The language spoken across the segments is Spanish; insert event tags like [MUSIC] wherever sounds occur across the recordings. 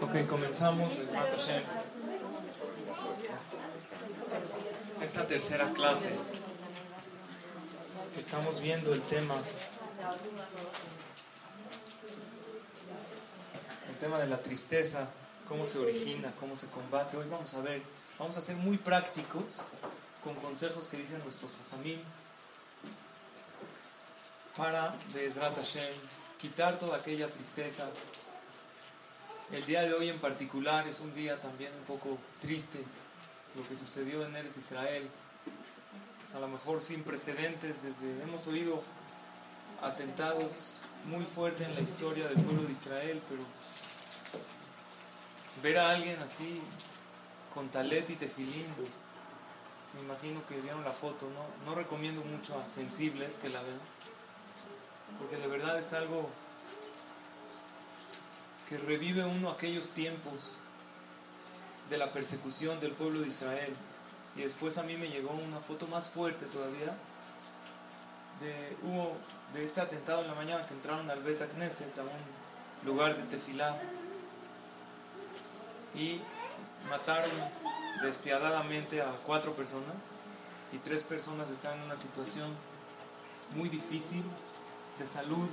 Ok, comenzamos. Esta tercera clase estamos viendo el tema el tema de la tristeza, cómo se origina, cómo se combate. Hoy vamos a ver, vamos a ser muy prácticos con consejos que dicen nuestros hajamim para, Bezrat Hashem, quitar toda aquella tristeza, el día de hoy en particular es un día también un poco triste, lo que sucedió en Eretz Israel, a lo mejor sin precedentes, desde hemos oído atentados muy fuertes en la historia del pueblo de Israel, pero ver a alguien así con talet y tefilín, me imagino que vieron la foto, no, no recomiendo mucho a sensibles que la vean, porque de verdad es algo que revive uno aquellos tiempos de la persecución del pueblo de Israel. Y después a mí me llegó una foto más fuerte todavía de, hubo, de este atentado en la mañana que entraron al Bet Knesset, a un lugar de tefilá, y mataron despiadadamente a cuatro personas y tres personas están en una situación muy difícil de salud.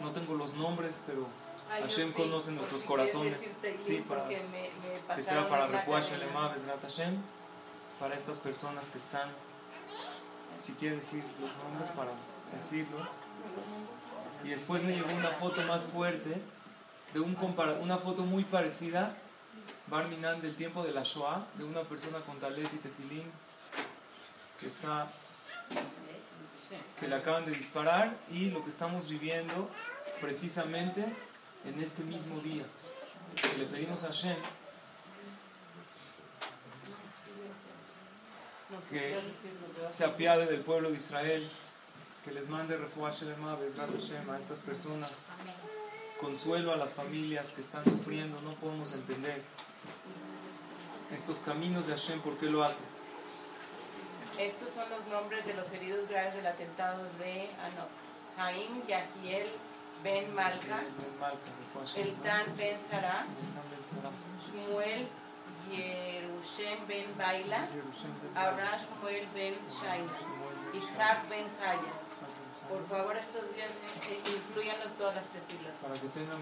No tengo los nombres, pero Hashem conoce nuestros corazones. Sí, para, que sea para Refuah Shelema, Hashem, para estas personas que están, si quiere decir los nombres, para decirlo. Y después me llegó una foto más fuerte, de un una foto muy parecida, Barminan del tiempo de la Shoah, de una persona con talet y tefilín, que está que le acaban de disparar y lo que estamos viviendo precisamente en este mismo día. Le pedimos a Hashem que se apiade del pueblo de Israel, que les mande refuah Shelema, Hashem a estas personas, consuelo a las familias que están sufriendo, no podemos entender estos caminos de Hashem, ¿por qué lo hace? Estos son los nombres de los heridos graves del atentado de Anok. Jaim Yahiel Ben Malka, Eltan Ben Sara, Shmuel Yerushem Ben Baila, Abraham Shmuel Ben Shaina, Ishak Ben Haya. Por favor, estos días eh, eh, incluyanlos todas las tefilas. Para que tengan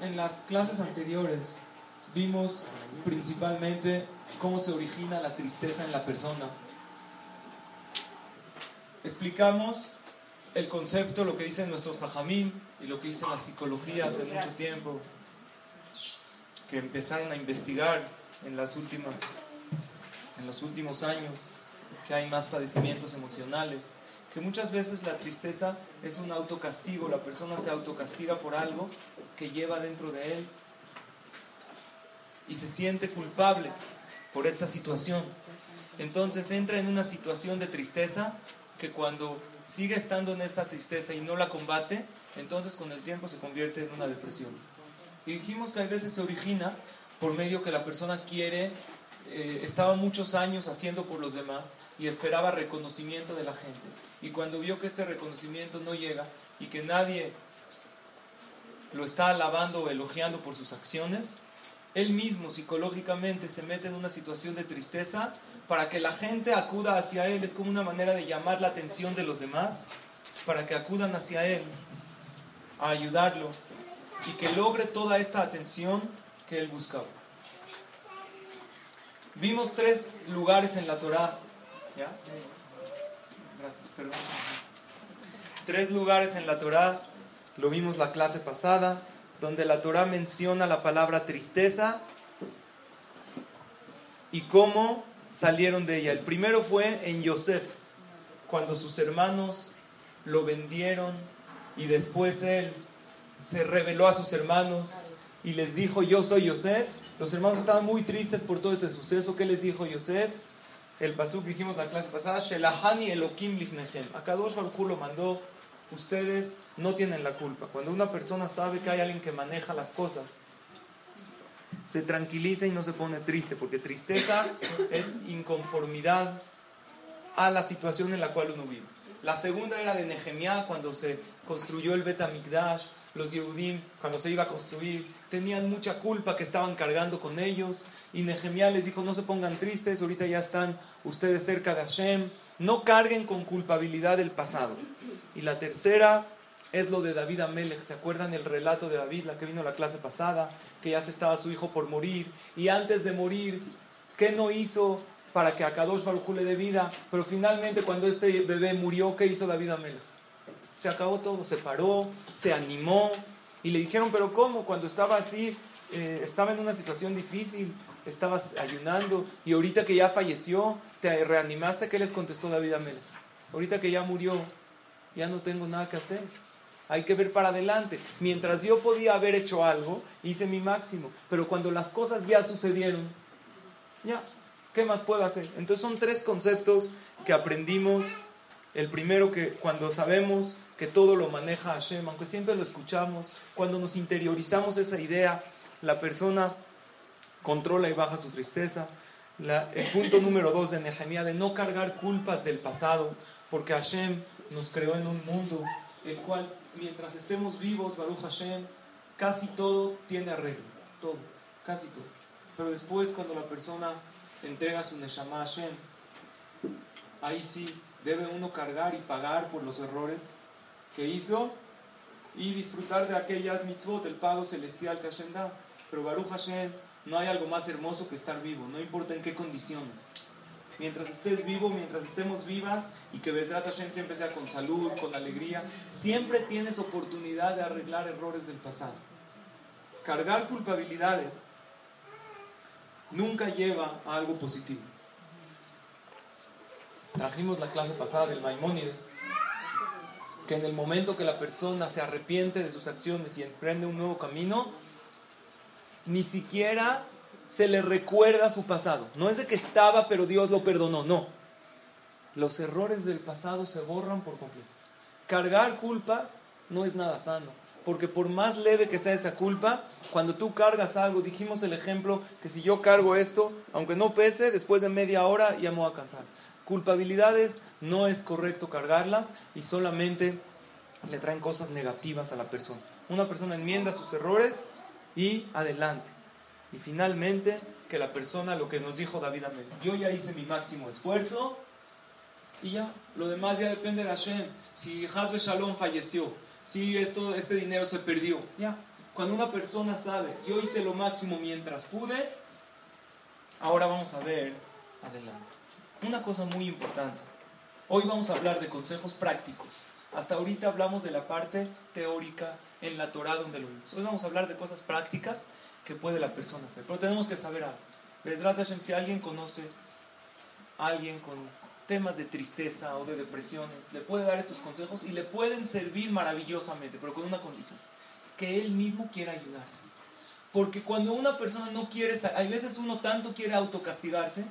En las clases anteriores vimos principalmente cómo se origina la tristeza en la persona explicamos el concepto, lo que dicen nuestros tajamín y lo que dice la psicología hace mucho tiempo, que empezaron a investigar en, las últimas, en los últimos años, que hay más padecimientos emocionales, que muchas veces la tristeza es un autocastigo, la persona se autocastiga por algo que lleva dentro de él y se siente culpable por esta situación. Entonces entra en una situación de tristeza que cuando sigue estando en esta tristeza y no la combate, entonces con el tiempo se convierte en una depresión. Y dijimos que a veces se origina por medio que la persona quiere, eh, estaba muchos años haciendo por los demás y esperaba reconocimiento de la gente. Y cuando vio que este reconocimiento no llega y que nadie lo está alabando o elogiando por sus acciones, él mismo psicológicamente se mete en una situación de tristeza para que la gente acuda hacia Él. Es como una manera de llamar la atención de los demás, para que acudan hacia Él, a ayudarlo y que logre toda esta atención que Él buscaba. Vimos tres lugares en la Torah. ¿Ya? Gracias, perdón. Tres lugares en la Torah. Lo vimos la clase pasada, donde la Torah menciona la palabra tristeza y cómo salieron de ella. El primero fue en Yosef, cuando sus hermanos lo vendieron y después él se reveló a sus hermanos y les dijo, yo soy Yosef. Los hermanos estaban muy tristes por todo ese suceso. ¿Qué les dijo Yosef? El pasuk dijimos la clase pasada, Shelahani Elokim Lifnechem. Akadosh Baruj lo mandó, ustedes no tienen la culpa. Cuando una persona sabe que hay alguien que maneja las cosas, se tranquiliza y no se pone triste, porque tristeza [COUGHS] es inconformidad a la situación en la cual uno vive. La segunda era de Nehemiah, cuando se construyó el Bet los Yehudim, cuando se iba a construir, tenían mucha culpa que estaban cargando con ellos. Y Nehemiah les dijo, no se pongan tristes, ahorita ya están ustedes cerca de Hashem, no carguen con culpabilidad del pasado. Y la tercera es lo de David Amelech. ¿Se acuerdan el relato de David, la que vino la clase pasada? Que ya se estaba su hijo por morir. Y antes de morir, ¿qué no hizo para que a Kadosh Baruj le dé vida? Pero finalmente cuando este bebé murió, ¿qué hizo David Amelech? Se acabó todo, se paró, se animó. Y le dijeron, pero ¿cómo? Cuando estaba así, eh, estaba en una situación difícil, estabas ayunando y ahorita que ya falleció, te reanimaste, ¿qué les contestó David Amelech? Ahorita que ya murió, ya no tengo nada que hacer. Hay que ver para adelante. Mientras yo podía haber hecho algo, hice mi máximo. Pero cuando las cosas ya sucedieron, ya, ¿qué más puedo hacer? Entonces son tres conceptos que aprendimos. El primero que cuando sabemos que todo lo maneja Hashem, aunque siempre lo escuchamos, cuando nos interiorizamos esa idea, la persona controla y baja su tristeza. el punto número dos de Nehemiah, de no cargar culpas del pasado, porque Hashem nos creó en un mundo el cual, mientras estemos vivos, Baruch Hashem, casi todo tiene arreglo, todo, casi todo. Pero después, cuando la persona entrega su Neshama a Hashem, ahí sí debe uno cargar y pagar por los errores que hizo y disfrutar de aquellas mitzvot, el pago celestial que Hashem da. Pero Baruch Hashem, no hay algo más hermoso que estar vivo, no importa en qué condiciones mientras estés vivo, mientras estemos vivas y que Besdrat Hashem siempre sea con salud, con alegría, siempre tienes oportunidad de arreglar errores del pasado. Cargar culpabilidades nunca lleva a algo positivo. Trajimos la clase pasada del Maimónides, que en el momento que la persona se arrepiente de sus acciones y emprende un nuevo camino, ni siquiera se le recuerda su pasado. No es de que estaba, pero Dios lo perdonó, no. Los errores del pasado se borran por completo. Cargar culpas no es nada sano, porque por más leve que sea esa culpa, cuando tú cargas algo, dijimos el ejemplo que si yo cargo esto, aunque no pese, después de media hora ya me voy a cansar. Culpabilidades no es correcto cargarlas y solamente le traen cosas negativas a la persona. Una persona enmienda sus errores y adelante. Y finalmente, que la persona, lo que nos dijo David Amel, yo ya hice mi máximo esfuerzo y ya, lo demás ya depende de Hashem. Si Hazbe Shalom falleció, si esto, este dinero se perdió, ya. Cuando una persona sabe, yo hice lo máximo mientras pude, ahora vamos a ver adelante. Una cosa muy importante. Hoy vamos a hablar de consejos prácticos. Hasta ahorita hablamos de la parte teórica en la Torah donde lo vimos. Hoy vamos a hablar de cosas prácticas que puede la persona hacer. Pero tenemos que saber algo. si alguien conoce a alguien con temas de tristeza o de depresiones, le puede dar estos consejos y le pueden servir maravillosamente, pero con una condición, que él mismo quiera ayudarse. Porque cuando una persona no quiere, hay veces uno tanto quiere autocastigarse,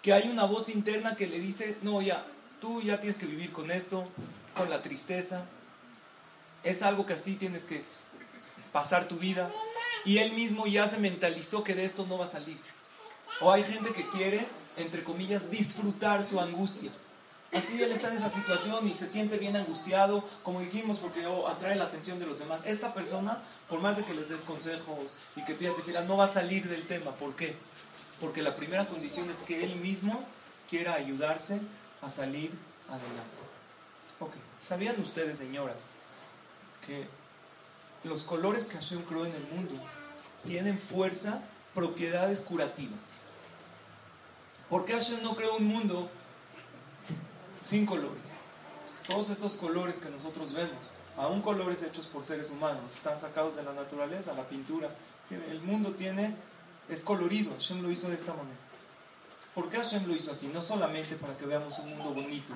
que hay una voz interna que le dice, no, ya, tú ya tienes que vivir con esto, con la tristeza, es algo que así tienes que pasar tu vida y él mismo ya se mentalizó que de esto no va a salir. O hay gente que quiere, entre comillas, disfrutar su angustia. Así él está en esa situación y se siente bien angustiado, como dijimos, porque oh, atrae la atención de los demás. Esta persona, por más de que les des consejos y que pidas tefila, no va a salir del tema. ¿Por qué? Porque la primera condición es que él mismo quiera ayudarse a salir adelante. Ok, ¿sabían ustedes, señoras, que los colores que Hashem creó en el mundo tienen fuerza, propiedades curativas. ¿Por qué Hashem no creó un mundo sin colores? Todos estos colores que nosotros vemos, aún colores hechos por seres humanos, están sacados de la naturaleza, la pintura. El mundo tiene, es colorido, Hashem lo hizo de esta manera. ¿Por qué Hashem lo hizo así? No solamente para que veamos un mundo bonito,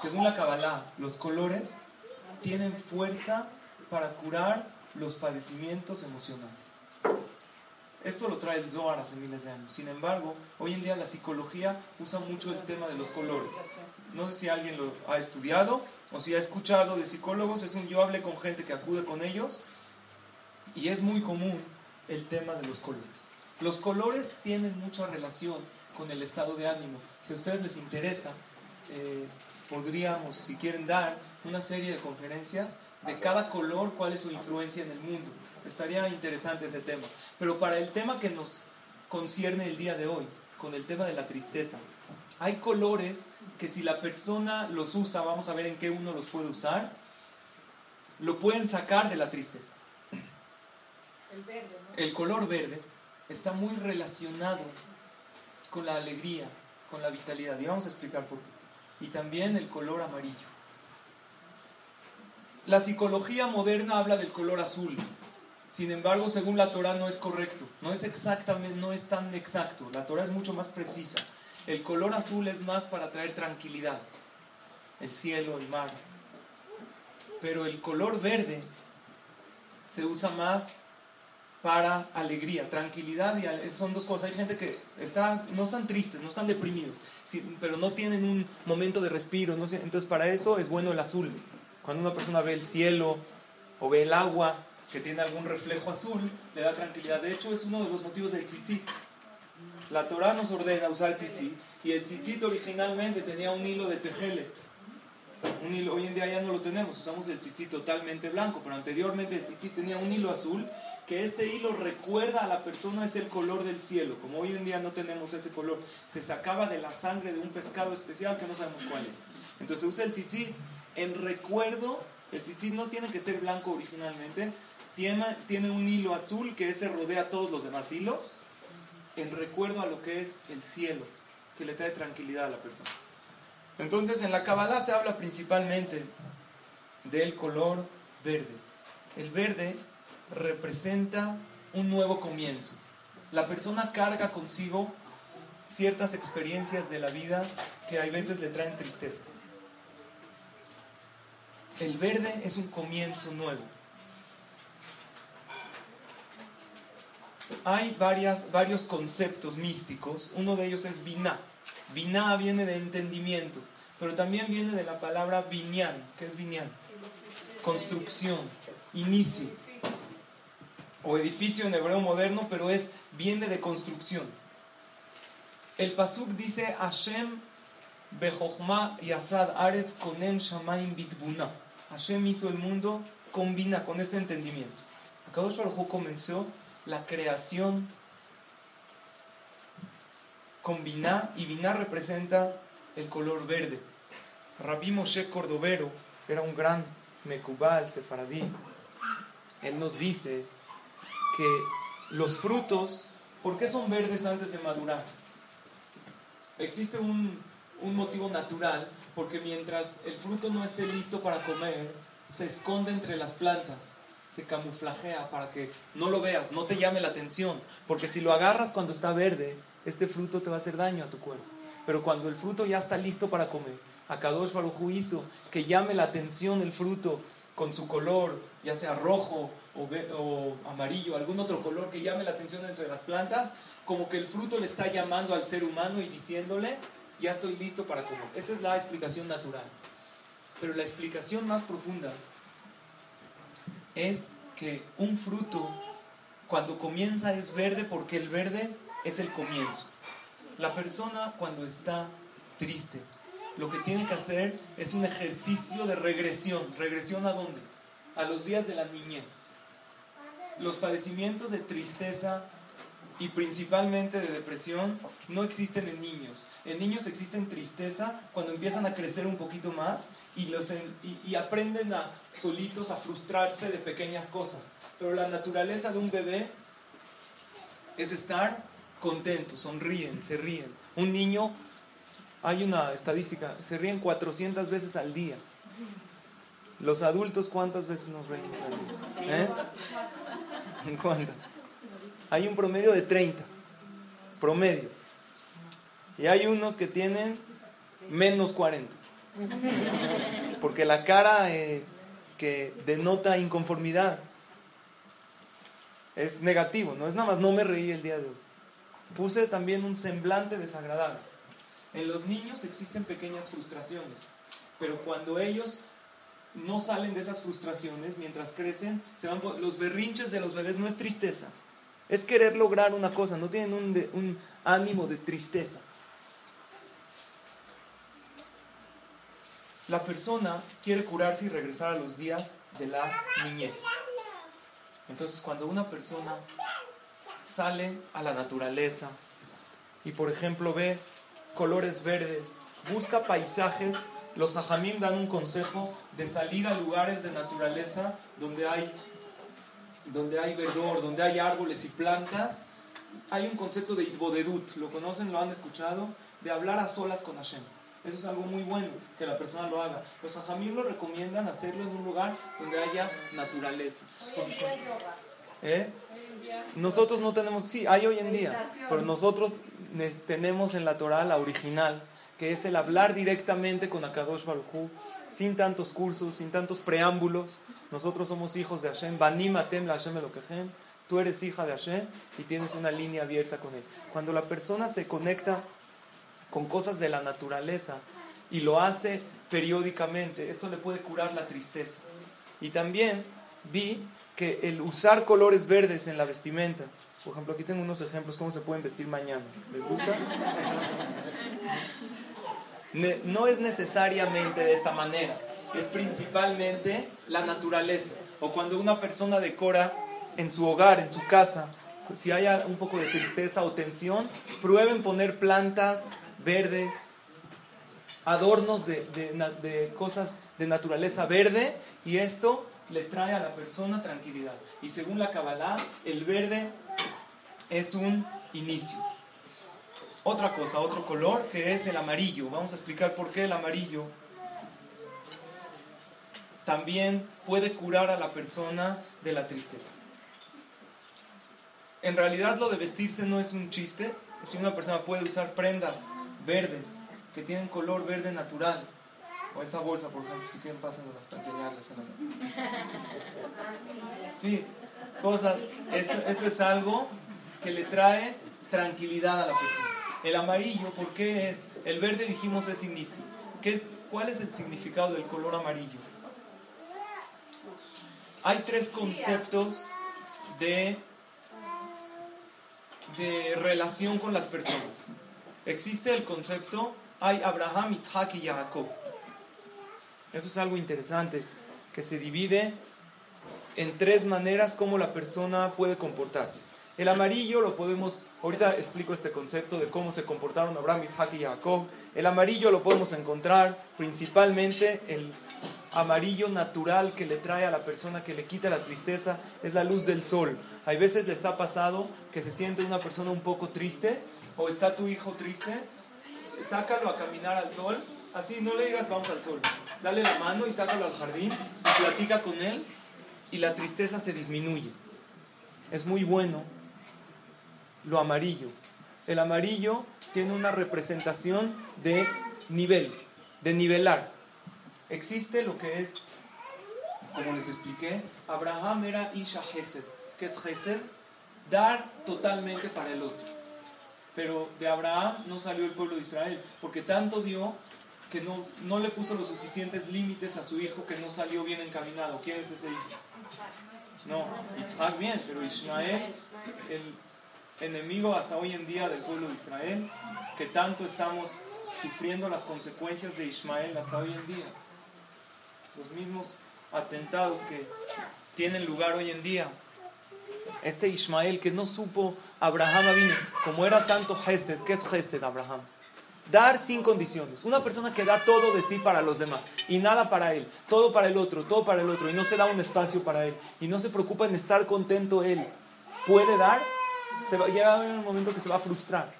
según la Kabbalah, los colores tienen fuerza para curar los padecimientos emocionales. Esto lo trae el Zohar hace miles de años. Sin embargo, hoy en día la psicología usa mucho el tema de los colores. No sé si alguien lo ha estudiado o si ha escuchado de psicólogos. Es un yo hablé con gente que acude con ellos y es muy común el tema de los colores. Los colores tienen mucha relación con el estado de ánimo. Si a ustedes les interesa, eh, podríamos, si quieren, dar una serie de conferencias de cada color, cuál es su influencia en el mundo. Estaría interesante ese tema. Pero para el tema que nos concierne el día de hoy, con el tema de la tristeza, hay colores que si la persona los usa, vamos a ver en qué uno los puede usar, lo pueden sacar de la tristeza. El verde, ¿no? El color verde está muy relacionado con la alegría, con la vitalidad. Y vamos a explicar por qué. Y también el color amarillo. La psicología moderna habla del color azul. Sin embargo, según la Torah no es correcto. No es exactamente, no es tan exacto. La Torah es mucho más precisa. El color azul es más para traer tranquilidad. El cielo, el mar. Pero el color verde se usa más para alegría, tranquilidad y son dos cosas. Hay gente que está, no están tristes, no están deprimidos, pero no tienen un momento de respiro. No entonces para eso es bueno el azul. Cuando una persona ve el cielo o ve el agua que tiene algún reflejo azul, le da tranquilidad. De hecho, es uno de los motivos del tzitzit. La Torah nos ordena usar tzitzit y el tzitzit originalmente tenía un hilo de tejelet. Un hilo, hoy en día ya no lo tenemos, usamos el tzitzit totalmente blanco, pero anteriormente el tzitzit tenía un hilo azul que este hilo recuerda a la persona es el color del cielo. Como hoy en día no tenemos ese color, se sacaba de la sangre de un pescado especial que no sabemos cuál es. Entonces se usa el tzitzit en recuerdo. El tzitzit no tiene que ser blanco originalmente, tiene, un hilo azul que ese rodea todos los demás hilos en recuerdo a lo que es el cielo, que le trae tranquilidad a la persona. Entonces en la Kabbalah se habla principalmente del color verde. El verde representa un nuevo comienzo. La persona carga consigo ciertas experiencias de la vida que a veces le traen tristezas. El verde es un comienzo nuevo. Hay varias, varios conceptos místicos. Uno de ellos es Binah. Binah viene de entendimiento, pero también viene de la palabra binyan. ¿Qué es binyan? Construcción, inicio. O edificio en hebreo moderno, pero es viene de construcción. El pasuk dice Hashem bejochma yasad aretz konen shamaim bitbuna. Hashem hizo el mundo con Binah, con este entendimiento. Akadosh Baruj comenzó la creación con Binah y Binah representa el color verde. Rabbi Moshe Cordovero era un gran mekubal sefaradí. Él nos dice que los frutos, ¿por qué son verdes antes de madurar? Existe un, un motivo natural, porque mientras el fruto no esté listo para comer, se esconde entre las plantas se camuflajea para que no lo veas, no te llame la atención, porque si lo agarras cuando está verde, este fruto te va a hacer daño a tu cuerpo. Pero cuando el fruto ya está listo para comer, Akadosh Baruj hizo que llame la atención el fruto con su color, ya sea rojo o, o amarillo, algún otro color que llame la atención entre las plantas, como que el fruto le está llamando al ser humano y diciéndole, ya estoy listo para comer. Esta es la explicación natural. Pero la explicación más profunda es que un fruto cuando comienza es verde porque el verde es el comienzo. La persona cuando está triste, lo que tiene que hacer es un ejercicio de regresión. ¿Regresión a dónde? A los días de la niñez. Los padecimientos de tristeza y principalmente de depresión no existen en niños. En niños existen tristeza cuando empiezan a crecer un poquito más y, los en- y, y aprenden a solitos a frustrarse de pequeñas cosas. Pero la naturaleza de un bebé es estar contento, sonríen, se ríen. Un niño, hay una estadística, se ríen 400 veces al día. Los adultos, ¿cuántas veces nos reímos al día? ¿Eh? ¿En cuántas? Hay un promedio de 30. Promedio. Y hay unos que tienen menos 40. Porque la cara eh, que denota inconformidad es negativo, no es nada más no me reí el día de hoy. Puse también un semblante desagradable. En los niños existen pequeñas frustraciones, pero cuando ellos no salen de esas frustraciones, mientras crecen, se van los berrinches de los bebés no es tristeza, es querer lograr una cosa, no tienen un, ánimo de tristeza. La persona quiere curarse y regresar a los días de la niñez. Entonces, cuando una persona sale a la naturaleza y, por ejemplo, ve colores verdes, busca paisajes, los hajamim dan un consejo de salir a lugares de naturaleza donde hay, donde hay verdor, donde hay árboles y plantas. Hay un concepto de idbodedut, ¿lo conocen? ¿Lo han escuchado? De hablar a solas con Hashem. Eso es algo muy bueno, que la persona lo haga. Los hajamim lo recomiendan hacerlo en un lugar donde haya naturaleza. ¿Eh? Nosotros no tenemos, sí, hay hoy en día, pero nosotros tenemos en la Torah la original, que es el hablar directamente con Akadosh Baruj sin tantos cursos, sin tantos preámbulos. Nosotros somos hijos de Hashem, Banim Atem la Hashem Elokehem. Tú eres hija de Hashem y tienes una línea abierta con él. Cuando la persona se conecta con cosas de la naturaleza y lo hace periódicamente, esto le puede curar la tristeza. Y también vi que el usar colores verdes en la vestimenta, por ejemplo, aquí tengo unos ejemplos cómo se pueden vestir mañana. ¿Les gusta? [LAUGHS] No es necesariamente de esta manera, es principalmente la naturaleza. O cuando una persona decora en su hogar, en su casa, si hay un poco de tristeza o tensión, prueben poner plantas verdes, adornos de, de, cosas de naturaleza verde y esto le trae a la persona tranquilidad. Y según la Kabbalah, el verde es un inicio. Otra cosa, otro color que es el amarillo. Vamos a explicar por qué el amarillo también puede curar a la persona de la tristeza. En realidad lo de vestirse no es un chiste. Si una persona puede usar prendas verdes, que tienen color verde natural. O esa bolsa, por ejemplo, si quieren pásenlas para enseñarles. Sí, cosas, eso, eso es algo que le trae tranquilidad a la persona. El amarillo, ¿por qué es? El verde dijimos es inicio. ¿Qué, ¿Cuál es el significado del color amarillo? Hay tres conceptos de, de relación con las personas. Existe el concepto, hay Abraham, Isaac y Jacob. Eso es algo interesante, que se divide en tres maneras como la persona puede comportarse. El amarillo lo podemos, ahorita explico este concepto de cómo se comportaron Abraham, Isaac y Jacob. El amarillo lo podemos encontrar principalmente el amarillo natural que le trae a la persona que le quita la tristeza es la luz del sol. Hay veces les ha pasado que se siente una persona un poco triste o está tu hijo triste, sácalo a caminar al sol, así no le digas vamos al sol, dale la mano y sácalo al jardín y platica con él y la tristeza se disminuye. Es muy bueno lo amarillo. El amarillo tiene una representación de nivel, de nivelar. Existe lo que es, como les expliqué, Abraham era Isha Hesed. ¿Qué es Hesed? Dar totalmente para el otro. Pero de Abraham no salió el pueblo de Israel, porque tanto dio que no, no le puso los suficientes límites a su hijo que no salió bien encaminado. ¿Quién es ese hijo? No, Isaac bien, pero Ismael, el enemigo hasta hoy en día del pueblo de Israel, que tanto estamos sufriendo las consecuencias de Ismael hasta hoy en día. Los mismos atentados que tienen lugar hoy en día este Ismael que no supo Abraham vino, como era tanto Gesed, ¿qué es Gesed Abraham? Dar sin condiciones. Una persona que da todo de sí para los demás y nada para él, todo para el otro, todo para el otro y no se da un espacio para él y no se preocupa en estar contento él. Puede dar, se va, llega un momento que se va a frustrar.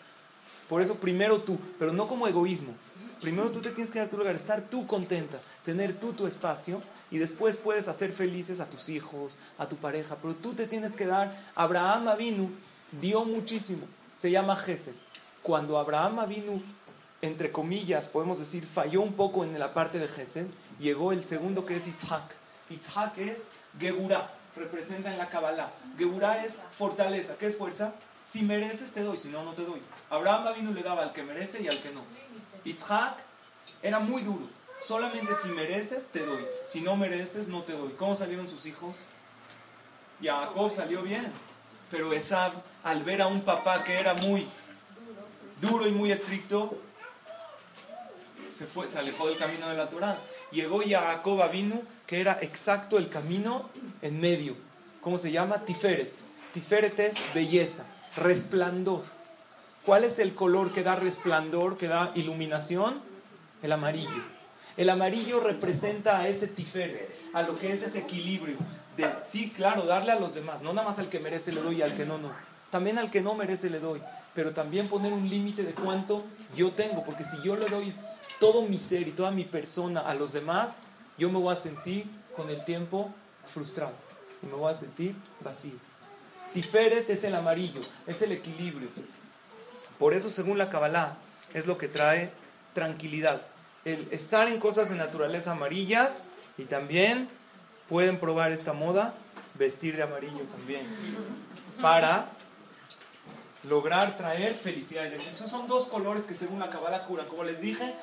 Por eso primero tú, pero no como egoísmo. Primero tú te tienes que dar tu lugar, estar tú contenta, tener tú tu espacio y después puedes hacer felices a tus hijos, a tu pareja, pero tú te tienes que dar. Abraham Avinu dio muchísimo, se llama Gesed. Cuando Abraham Avinu entre comillas, podemos decir, falló un poco en la parte de Gesed, llegó el segundo que es Itzhak. Itzhak es Geburah, representa en la Kabbalah. Geburah es fortaleza. ¿Qué es fuerza? Si mereces, te doy, si no, no te doy. Abraham vino le daba al que merece y al que no. Itzhak era muy duro. Solamente si mereces, te doy. Si no mereces, no te doy. ¿Cómo salieron sus hijos? Jacob salió bien. Pero Esab, al ver a un papá que era muy duro y muy estricto, se fue, se alejó del camino de la Torah. Llegó Jacob vino, que era exacto el camino en medio. ¿Cómo se llama? Tiferet. Tiferet es belleza, resplandor. ¿Cuál es el color que da resplandor, que da iluminación? El amarillo. El amarillo representa a ese tiferet, a lo que es ese equilibrio. De, sí, claro, darle a los demás. No nada más al que merece le doy y al que no, no. También al que no merece le doy. Pero también poner un límite de cuánto yo tengo. Porque si yo le doy todo mi ser y toda mi persona a los demás, yo me voy a sentir con el tiempo frustrado. Y me voy a sentir vacío. Tiferet es el amarillo, es el equilibrio. Por eso, según la Kabbalah, es lo que trae tranquilidad. El estar en cosas de naturaleza amarillas y también pueden probar esta moda, vestir de amarillo también, para lograr traer felicidad. Esos son dos colores que según la Kabbalah curan. Como les dije,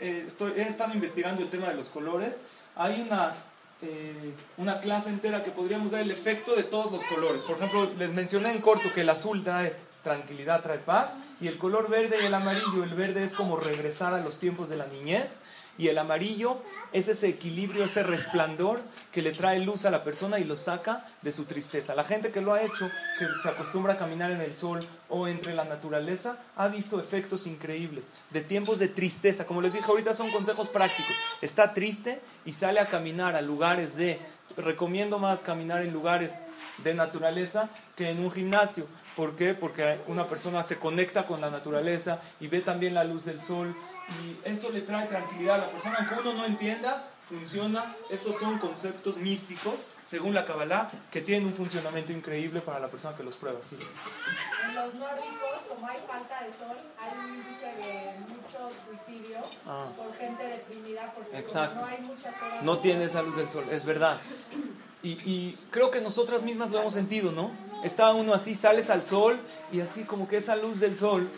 eh, estoy, he estado investigando el tema de los colores. Hay una, eh, una clase entera que podríamos dar el efecto de todos los colores. Por ejemplo, les mencioné en corto que el azul trae tranquilidad, trae paz, y el color verde y el amarillo, el verde es como regresar a los tiempos de la niñez, y el amarillo es ese equilibrio, ese resplandor que le trae luz a la persona y lo saca de su tristeza. La gente que lo ha hecho, que se acostumbra a caminar en el sol o entre la naturaleza, ha visto efectos increíbles de tiempos de tristeza. Como les dije ahorita son consejos prácticos. Está triste y sale a caminar a lugares de... Recomiendo más caminar en lugares de naturaleza que en un gimnasio. ¿Por qué? Porque una persona se conecta con la naturaleza y ve también la luz del sol y eso le trae tranquilidad a la persona, aunque uno no entienda, funciona. Estos son conceptos místicos, según la Kabbalah, que tienen un funcionamiento increíble para la persona que los prueba. Sí. En los nórdicos, como hay falta de sol, hay un índice de muchos suicidios ah. por gente deprimida porque no hay mucha sol. No tiene esa luz del sol, es verdad. Y, y creo que nosotras mismas lo hemos sentido, ¿no? Está uno así, sales al sol y así como que esa luz del sol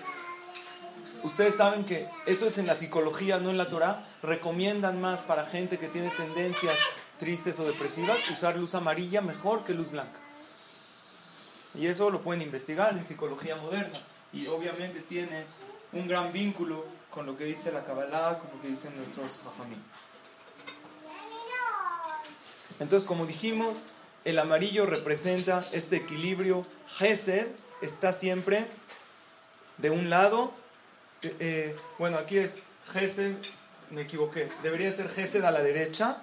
Ustedes saben que eso es en la psicología, no en la Torah. Recomiendan más para gente que tiene tendencias tristes o depresivas usar luz amarilla mejor que luz blanca. Y eso lo pueden investigar en psicología moderna. Y obviamente tiene un gran vínculo con lo que dice la Kabbalah, con lo que dicen nuestros Jajamim. Entonces, como dijimos, el amarillo representa este equilibrio. Gesed está siempre de un lado eh, eh, bueno, aquí es Gesed, me equivoqué. Debería ser Gesed a la derecha,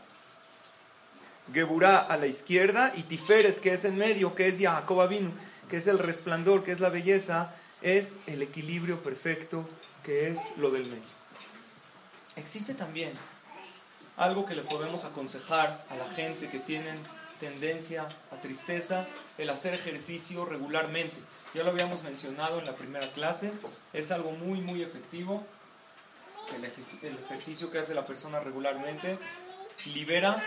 Geburah a la izquierda y Tiferet, que es en medio, que es Jacob Abin, que es el resplandor, que es la belleza, es el equilibrio perfecto, que es lo del medio. Existe también algo que le podemos aconsejar a la gente que tienen tendencia a tristeza, el hacer ejercicio regularmente. Ya lo habíamos mencionado en la primera clase, es algo muy, muy efectivo. El, ejercicio que hace la persona regularmente libera un